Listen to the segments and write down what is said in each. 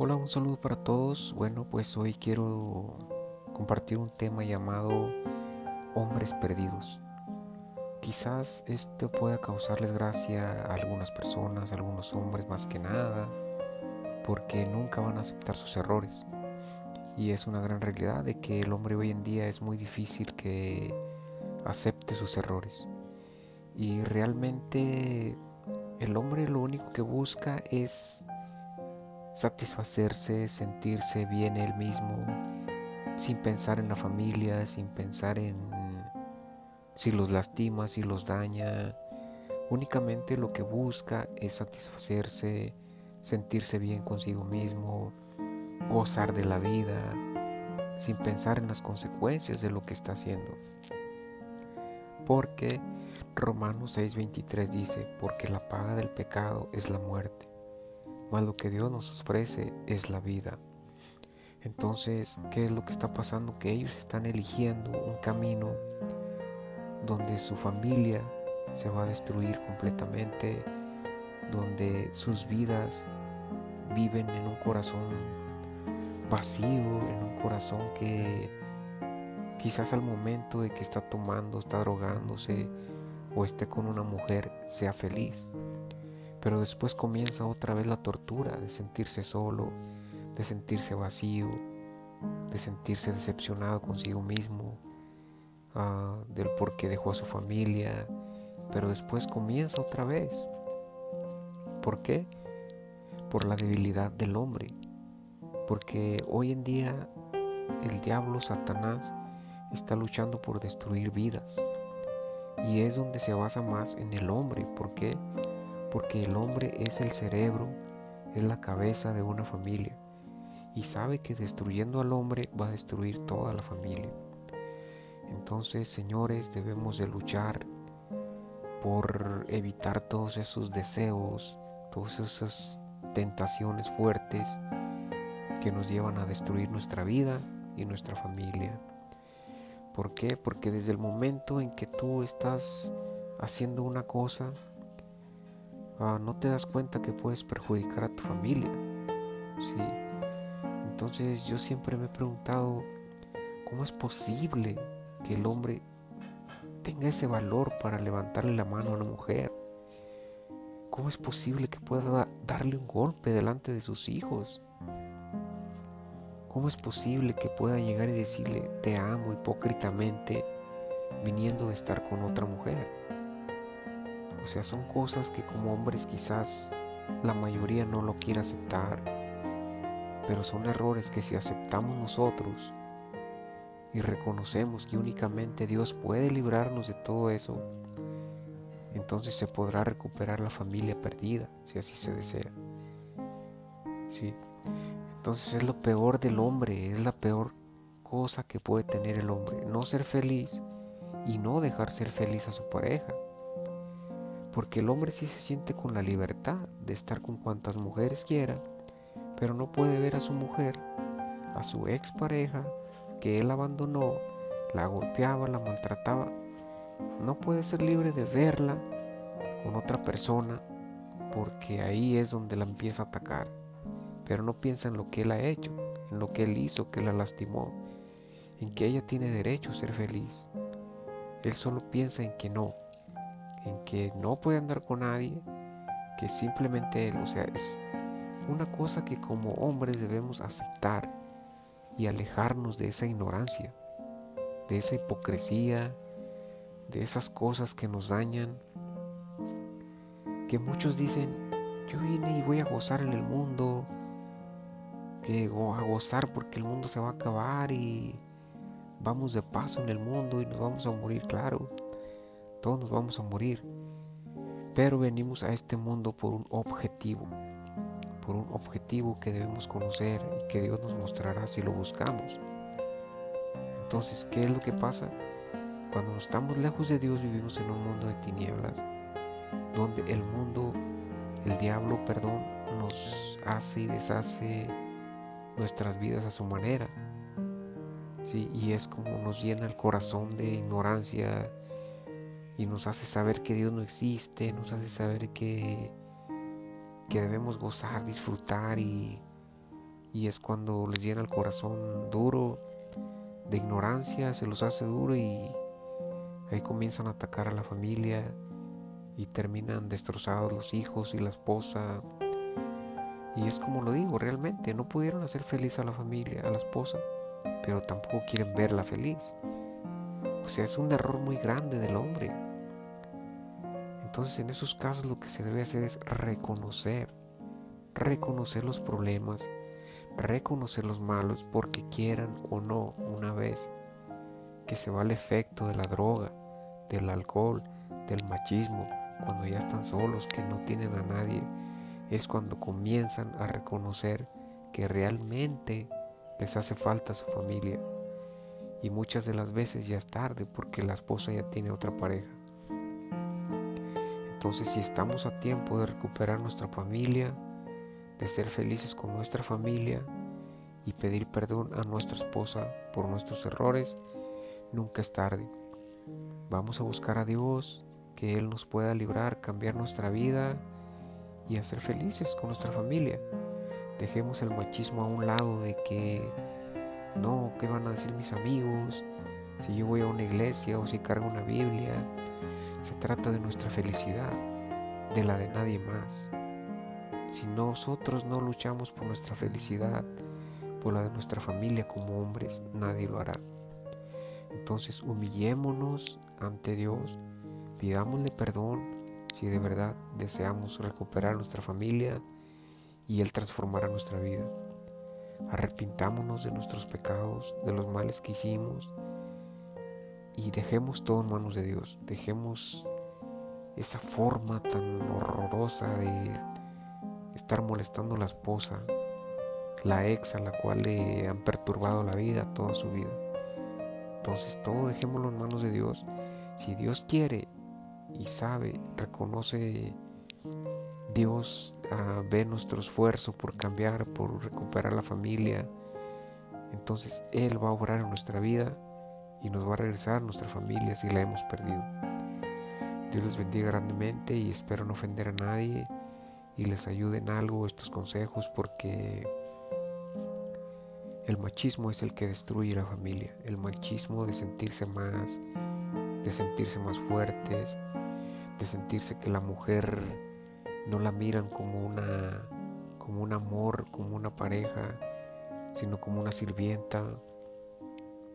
Hola, un saludo para todos. Bueno, pues hoy quiero compartir un tema llamado hombres perdidos. Quizás esto pueda causarles gracia a algunas personas, a algunos hombres más que nada, porque nunca van a aceptar sus errores. Y es una gran realidad de que el hombre hoy en día es muy difícil que acepte sus errores. Y realmente el hombre lo único que busca es satisfacerse, sentirse bien él mismo, sin pensar en la familia, sin pensar en si los lastima, si los daña. Únicamente lo que busca es satisfacerse, sentirse bien consigo mismo, gozar de la vida, sin pensar en las consecuencias de lo que está haciendo. Porque Romanos 6:23 dice, porque la paga del pecado es la muerte mas lo que Dios nos ofrece es la vida. Entonces, ¿qué es lo que está pasando? Que ellos están eligiendo un camino donde su familia se va a destruir completamente, donde sus vidas viven en un corazón vacío, en un corazón que quizás al momento de que está tomando, está drogándose o esté con una mujer, sea feliz. Pero después comienza otra vez la tortura de sentirse solo, de sentirse vacío, de sentirse decepcionado consigo mismo, uh, del por qué dejó a su familia. Pero después comienza otra vez. ¿Por qué? Por la debilidad del hombre. Porque hoy en día el diablo, Satanás, está luchando por destruir vidas. Y es donde se basa más en el hombre. ¿Por qué? El hombre es el cerebro, es la cabeza de una familia y sabe que destruyendo al hombre va a destruir toda la familia. Entonces, señores, debemos de luchar por evitar todos esos deseos, todas esas tentaciones fuertes que nos llevan a destruir nuestra vida y nuestra familia. ¿Por qué? Porque desde el momento en que tú estás haciendo una cosa, Ah, no te das cuenta que puedes perjudicar a tu familia. Sí. Entonces yo siempre me he preguntado, ¿cómo es posible que el hombre tenga ese valor para levantarle la mano a una mujer? ¿Cómo es posible que pueda darle un golpe delante de sus hijos? ¿Cómo es posible que pueda llegar y decirle te amo hipócritamente viniendo de estar con otra mujer? O sea, son cosas que como hombres quizás la mayoría no lo quiere aceptar, pero son errores que si aceptamos nosotros y reconocemos que únicamente Dios puede librarnos de todo eso, entonces se podrá recuperar la familia perdida, si así se desea. ¿Sí? Entonces es lo peor del hombre, es la peor cosa que puede tener el hombre, no ser feliz y no dejar ser feliz a su pareja. Porque el hombre sí se siente con la libertad de estar con cuantas mujeres quiera, pero no puede ver a su mujer, a su expareja, que él abandonó, la golpeaba, la maltrataba. No puede ser libre de verla con otra persona porque ahí es donde la empieza a atacar. Pero no piensa en lo que él ha hecho, en lo que él hizo, que la lastimó, en que ella tiene derecho a ser feliz. Él solo piensa en que no, en que no puede andar con nadie, que simplemente él, o sea, es una cosa que como hombres debemos aceptar y alejarnos de esa ignorancia, de esa hipocresía, de esas cosas que nos dañan, que muchos dicen, yo vine y voy a gozar en el mundo, que a gozar porque el mundo se va a acabar y vamos de paso en el mundo y nos vamos a morir, claro todos nos vamos a morir, pero venimos a este mundo por un objetivo, por un objetivo que debemos conocer y que Dios nos mostrará si lo buscamos. Entonces, ¿qué es lo que pasa? Cuando estamos lejos de Dios vivimos en un mundo de tinieblas, donde el mundo, el diablo, perdón, nos hace y deshace nuestras vidas a su manera. Y es como nos llena el corazón de ignorancia, y nos hace saber que Dios no existe, nos hace saber que, que debemos gozar, disfrutar y, y es cuando les llena el corazón duro de ignorancia, se los hace duro y ahí comienzan a atacar a la familia y terminan destrozados los hijos y la esposa. Y es como lo digo, realmente no pudieron hacer feliz a la familia, a la esposa, pero tampoco quieren verla feliz. O sea, es un error muy grande del hombre. Entonces en esos casos lo que se debe hacer es reconocer, reconocer los problemas, reconocer los malos porque quieran o no una vez que se va el efecto de la droga, del alcohol, del machismo, cuando ya están solos, que no tienen a nadie, es cuando comienzan a reconocer que realmente les hace falta su familia. Y muchas de las veces ya es tarde porque la esposa ya tiene otra pareja. Entonces si estamos a tiempo de recuperar nuestra familia, de ser felices con nuestra familia y pedir perdón a nuestra esposa por nuestros errores, nunca es tarde. Vamos a buscar a Dios, que Él nos pueda librar, cambiar nuestra vida y hacer felices con nuestra familia. Dejemos el machismo a un lado de que no, ¿qué van a decir mis amigos? Si yo voy a una iglesia o si cargo una Biblia. Se trata de nuestra felicidad, de la de nadie más. Si nosotros no luchamos por nuestra felicidad, por la de nuestra familia como hombres, nadie lo hará. Entonces humillémonos ante Dios Pidámosle perdón si de verdad deseamos recuperar nuestra familia y Él transformará nuestra vida. Arrepintámonos de nuestros pecados, de los males que hicimos y dejemos todo en manos de Dios. Dejemos esa forma tan horrorosa de estar molestando a la esposa, la ex a la cual le han perturbado la vida toda su vida. Entonces todo dejémoslo en manos de Dios. Si Dios quiere y sabe, reconoce Dios, a ve nuestro esfuerzo por cambiar, por recuperar la familia. Entonces Él va a obrar en nuestra vida y nos va a regresar nuestra familia si la hemos perdido. Dios les bendiga grandemente y espero no ofender a nadie y les ayude en algo estos consejos porque el machismo es el que destruye la familia. El machismo de sentirse más, de sentirse más fuertes, de sentirse que la mujer no la miran como una como un amor, como una pareja, sino como una sirvienta.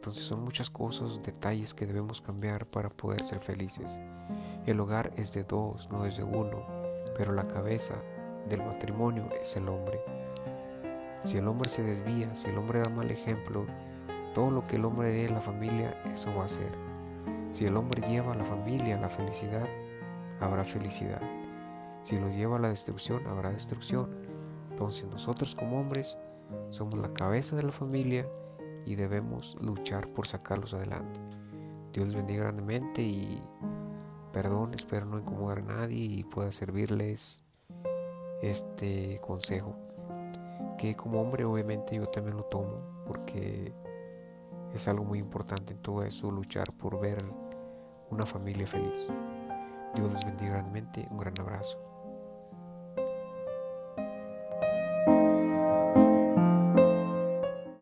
Entonces son muchas cosas, detalles que debemos cambiar para poder ser felices. El hogar es de dos, no es de uno, pero la cabeza del matrimonio es el hombre. Si el hombre se desvía, si el hombre da mal ejemplo, todo lo que el hombre dé a la familia, eso va a ser. Si el hombre lleva a la familia a la felicidad, habrá felicidad. Si los lleva a la destrucción, habrá destrucción. Entonces nosotros como hombres somos la cabeza de la familia y debemos luchar por sacarlos adelante. Dios les bendiga grandemente y perdón, espero no incomodar a nadie y pueda servirles este consejo. Que como hombre obviamente yo también lo tomo porque es algo muy importante en todo eso, luchar por ver una familia feliz. Dios les bendiga grandemente. Un gran abrazo.